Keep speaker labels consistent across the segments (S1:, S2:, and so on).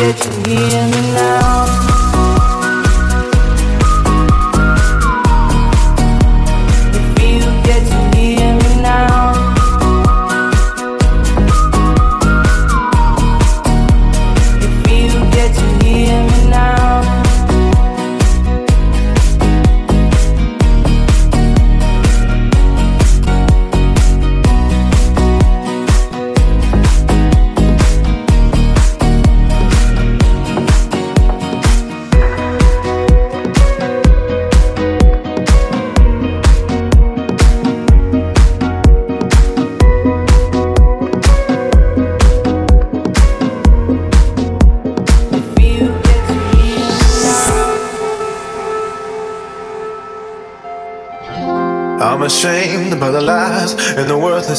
S1: get you me in the
S2: night.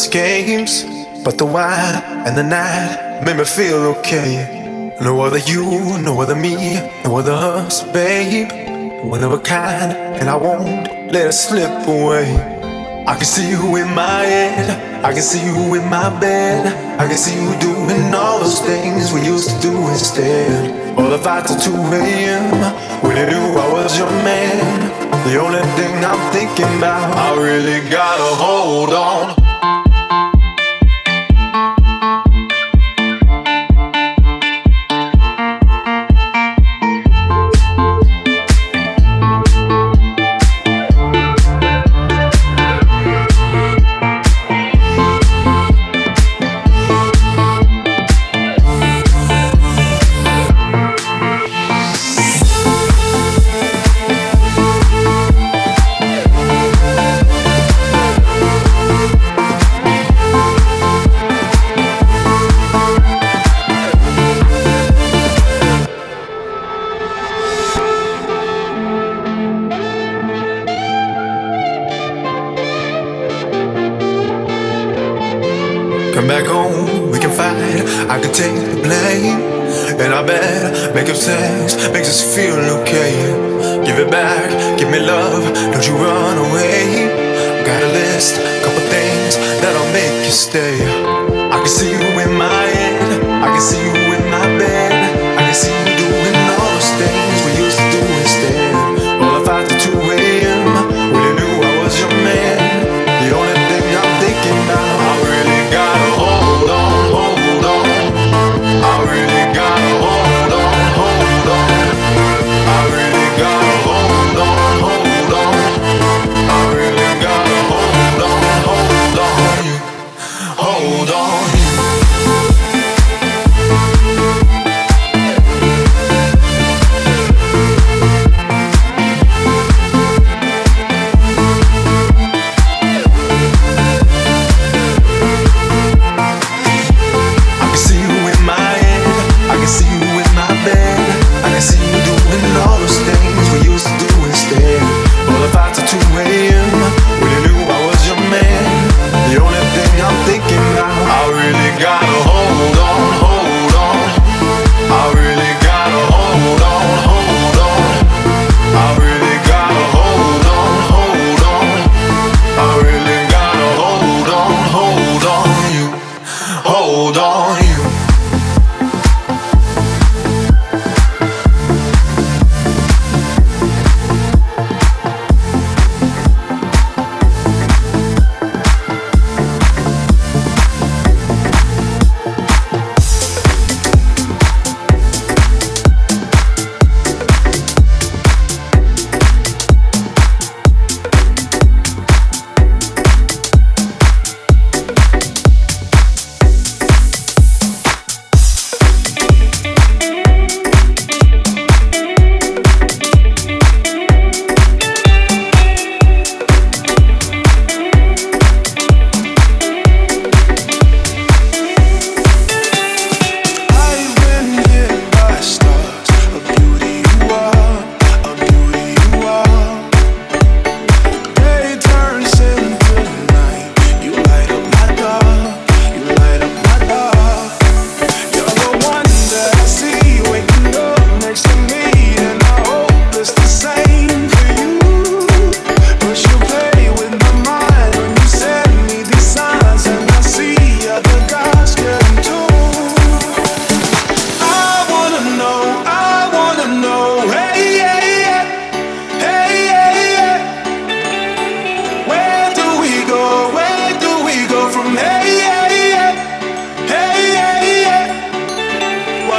S2: games, but the wine and the night made me feel okay. No other you, no other me, no other us, babe. One of a kind, and I won't let it slip away. I can see you in my head, I can see you in my bed, I can see you doing all those things we used to do instead. All the fights at 2 a.m. when I knew I was your man. The only thing I'm thinking about, I really gotta hold on.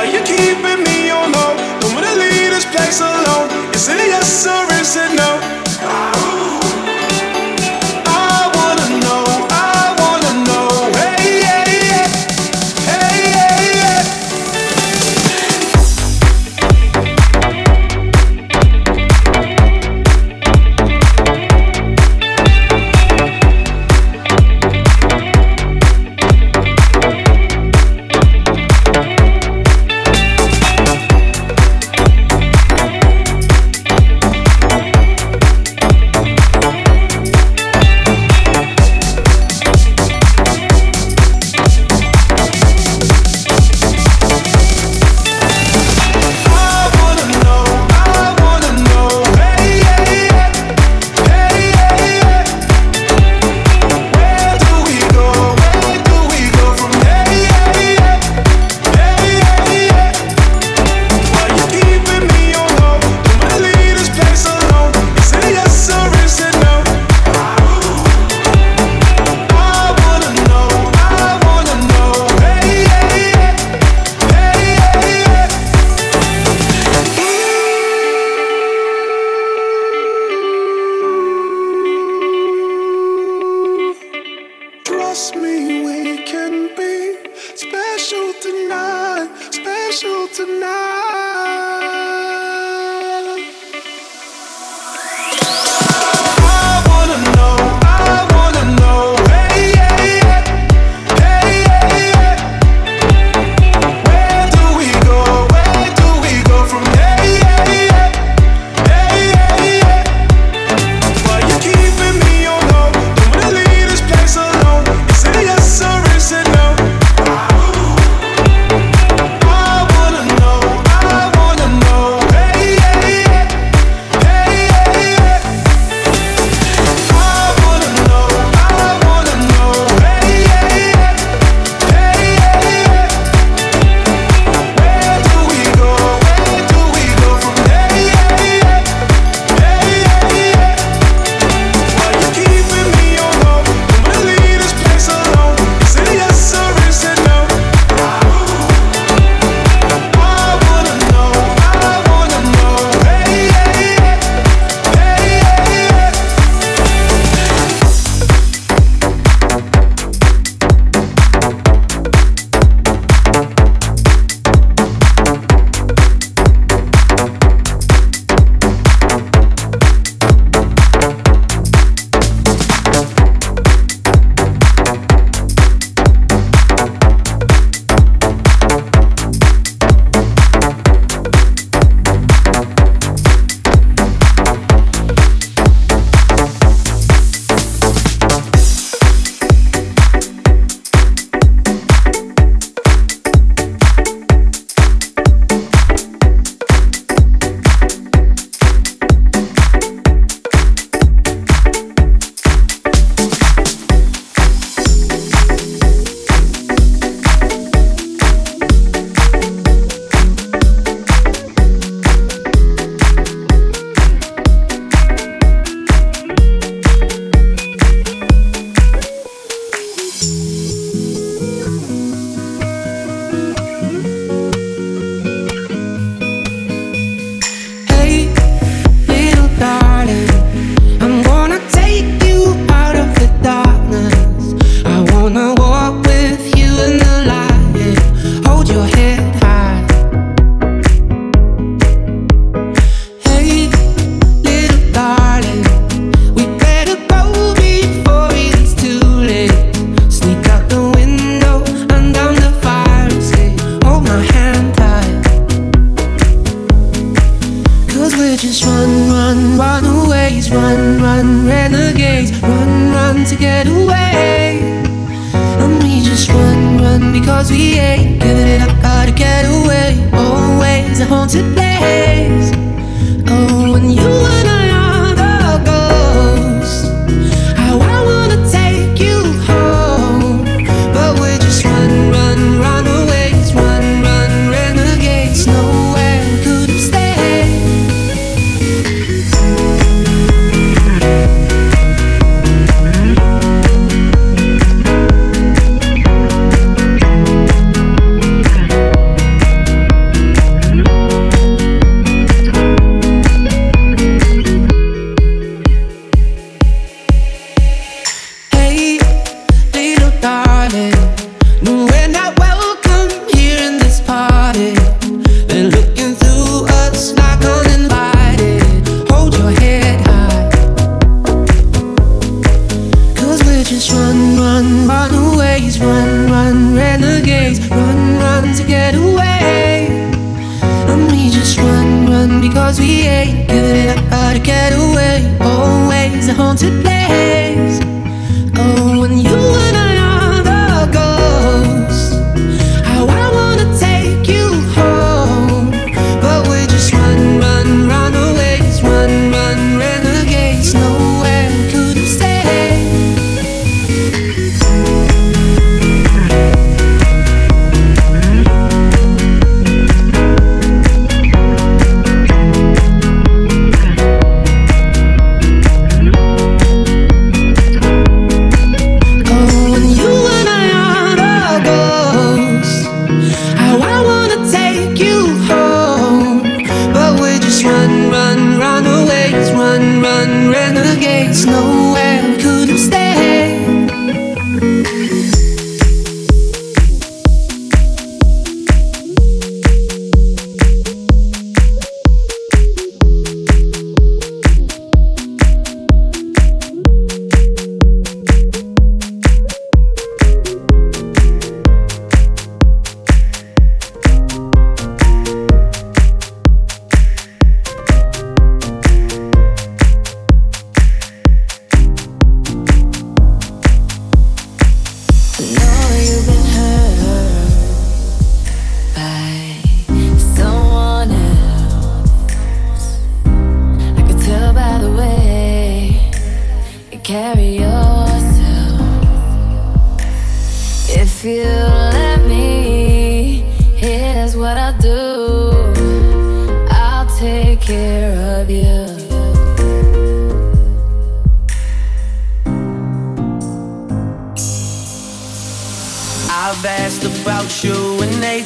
S3: Are you keeping me on hold? Don't wanna leave this place alone. Is it yes or is it no? just
S1: run, run, run aways, run, run, renegades, run, run to get away. And we just run, run because we ain't giving it up, how to get away. Always a haunted place.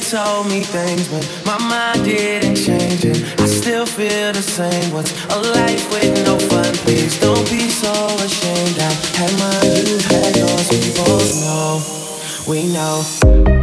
S4: told me things, but my mind didn't change it. I still feel the same. What's a life with no fun? Please don't be so ashamed. I had my youth, had yours. We both know, we know.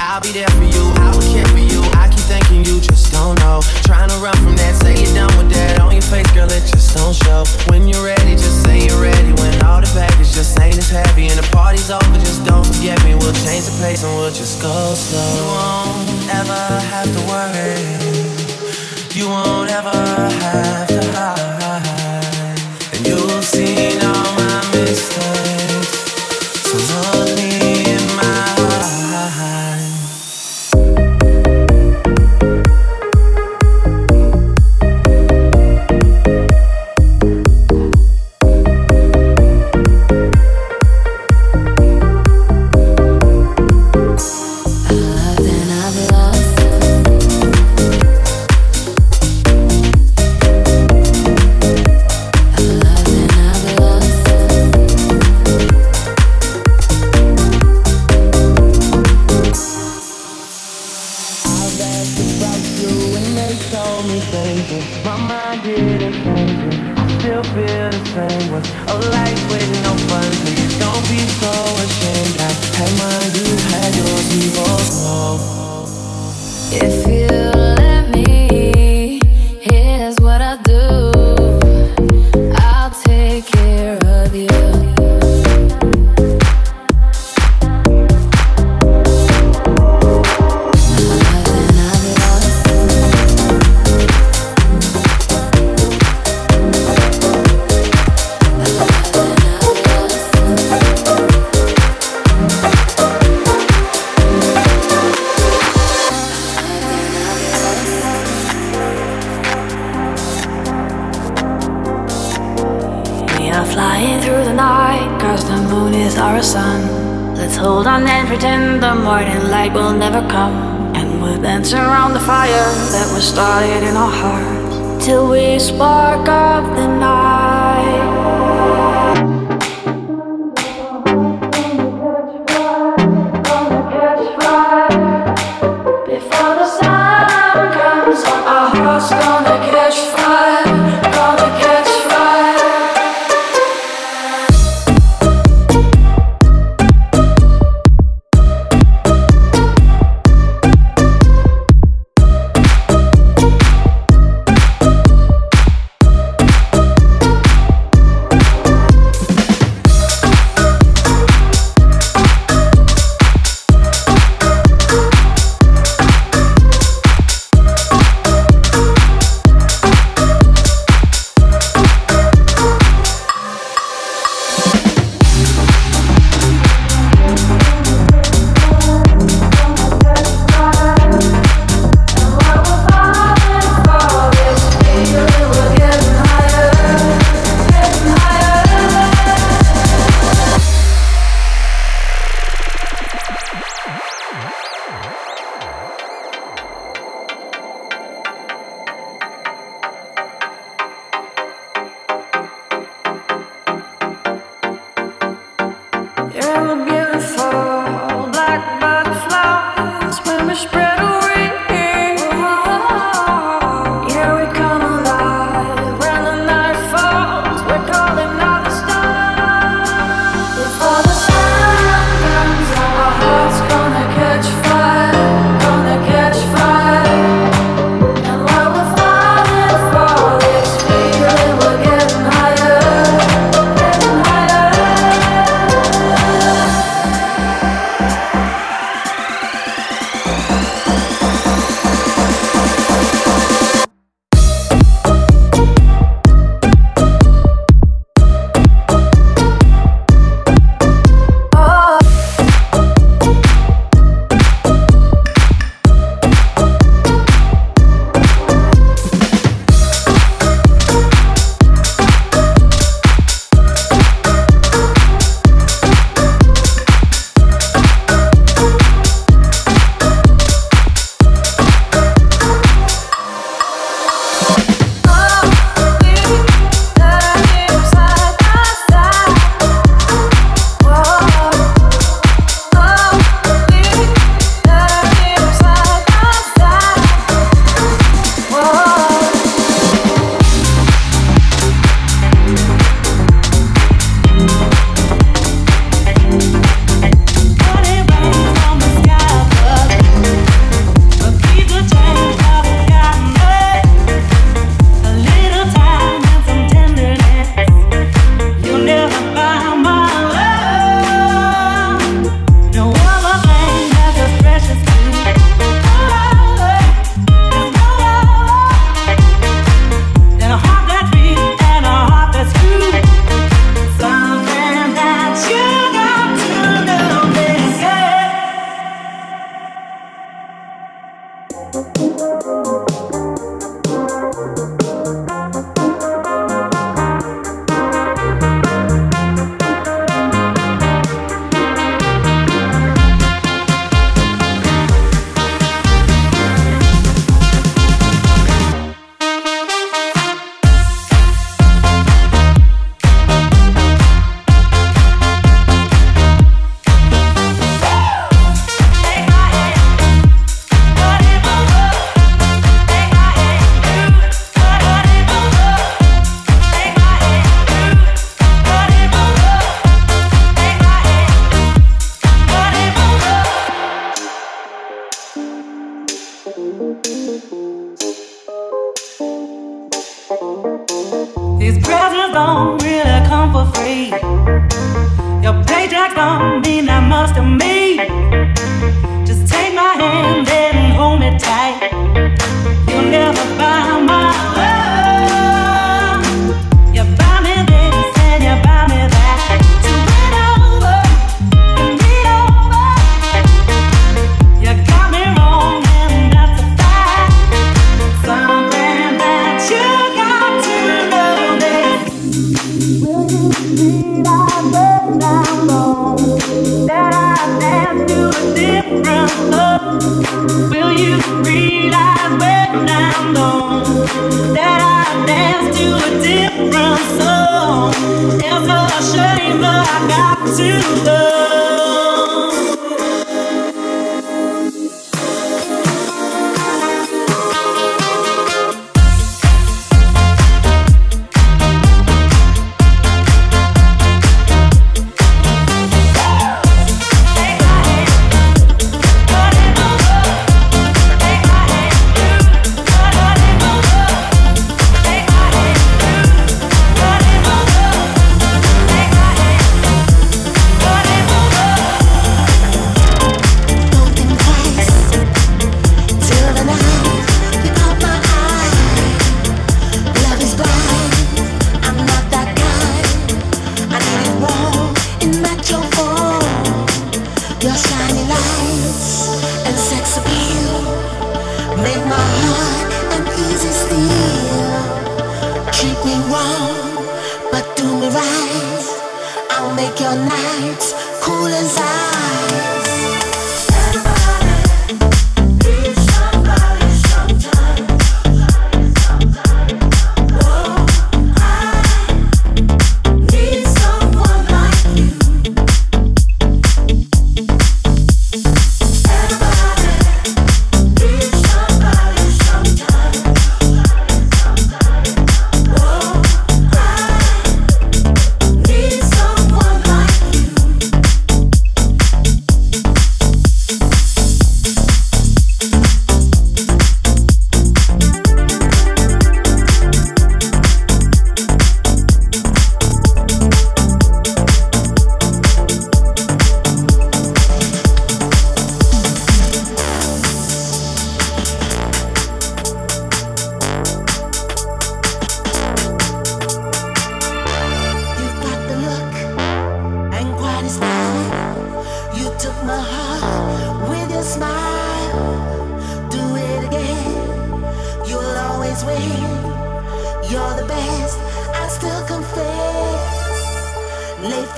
S4: I'll be there for you.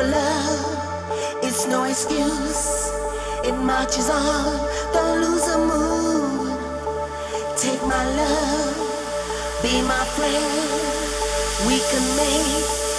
S4: for love it's no excuse. It marches on, don't
S1: lose a move. Take my love, be my friend. We
S5: can
S6: make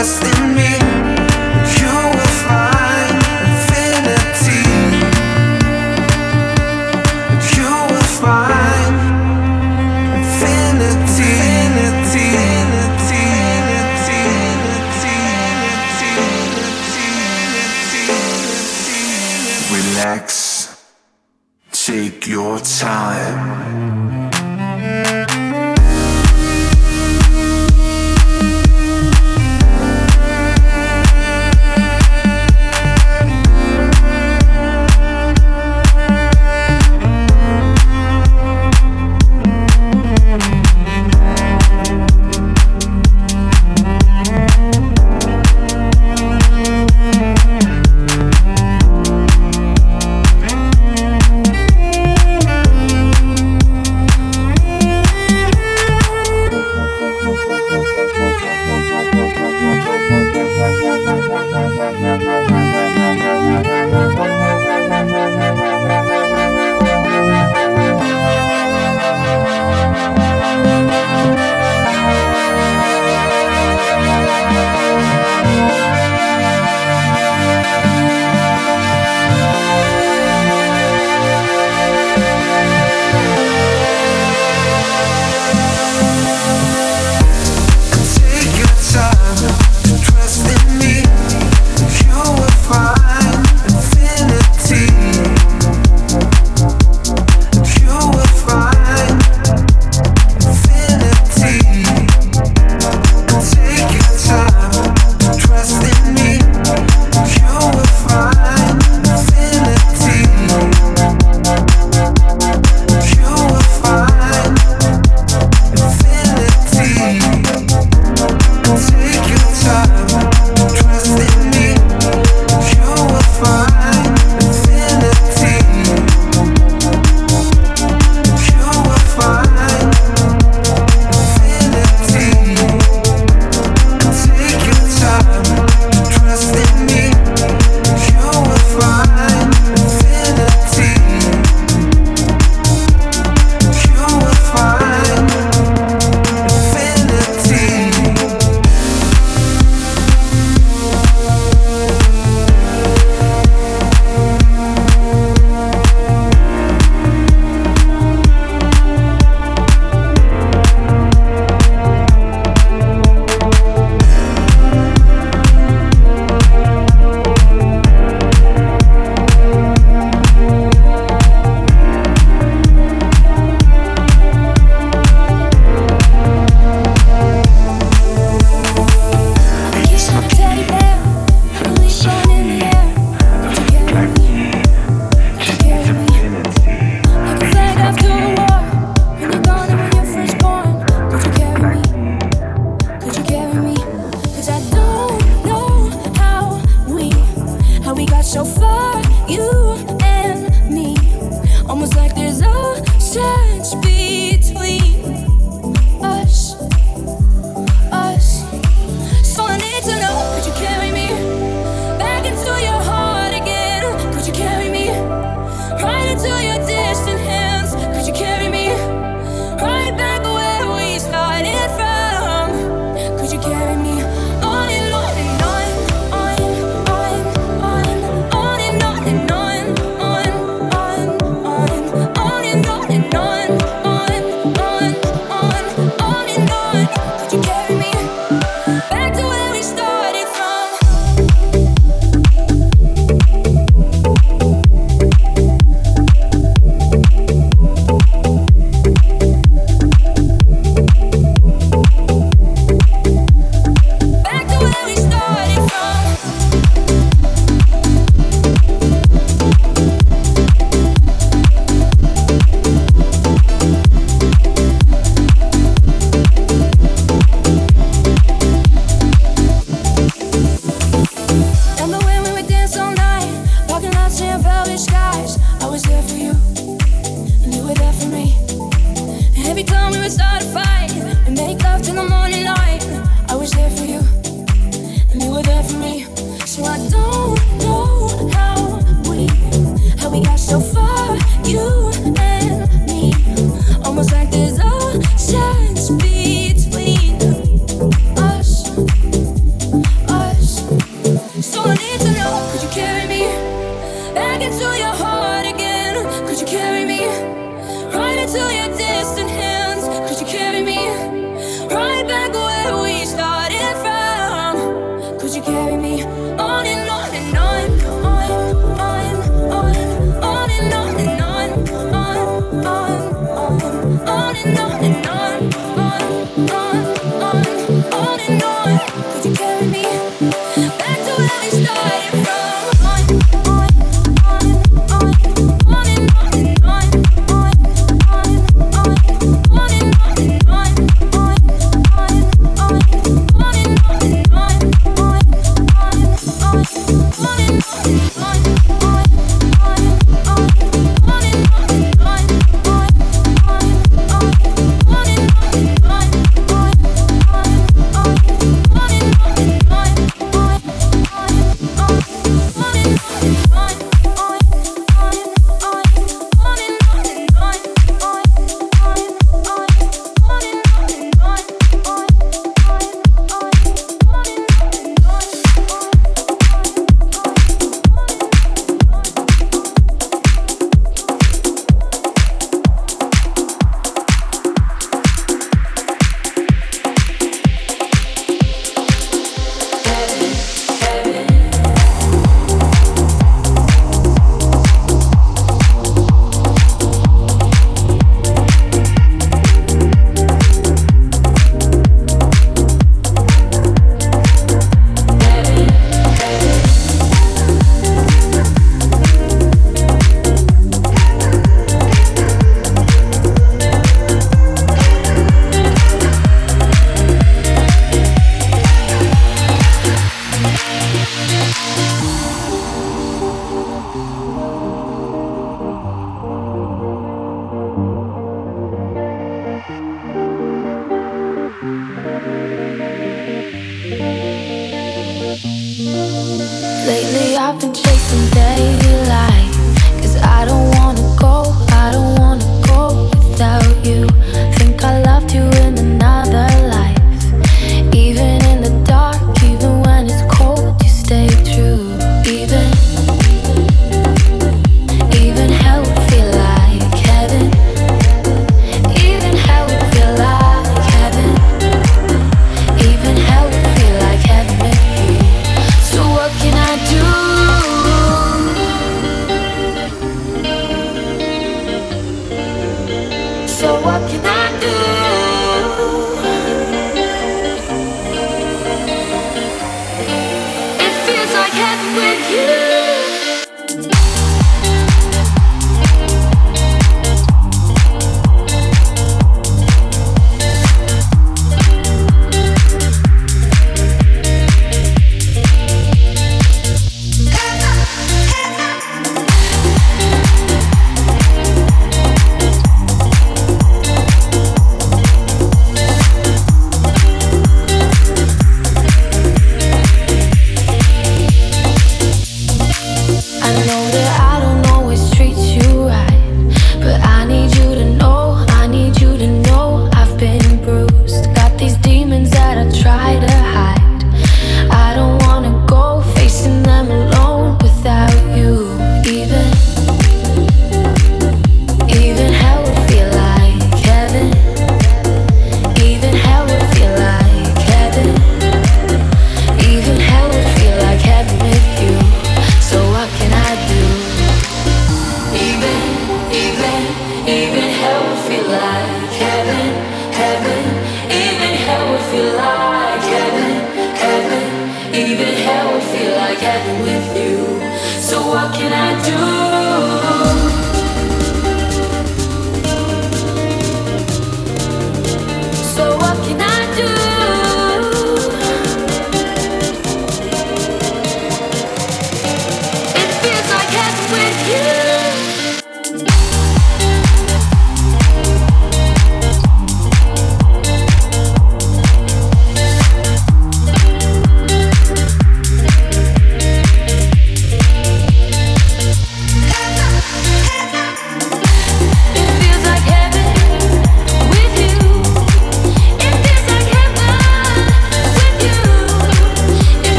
S6: just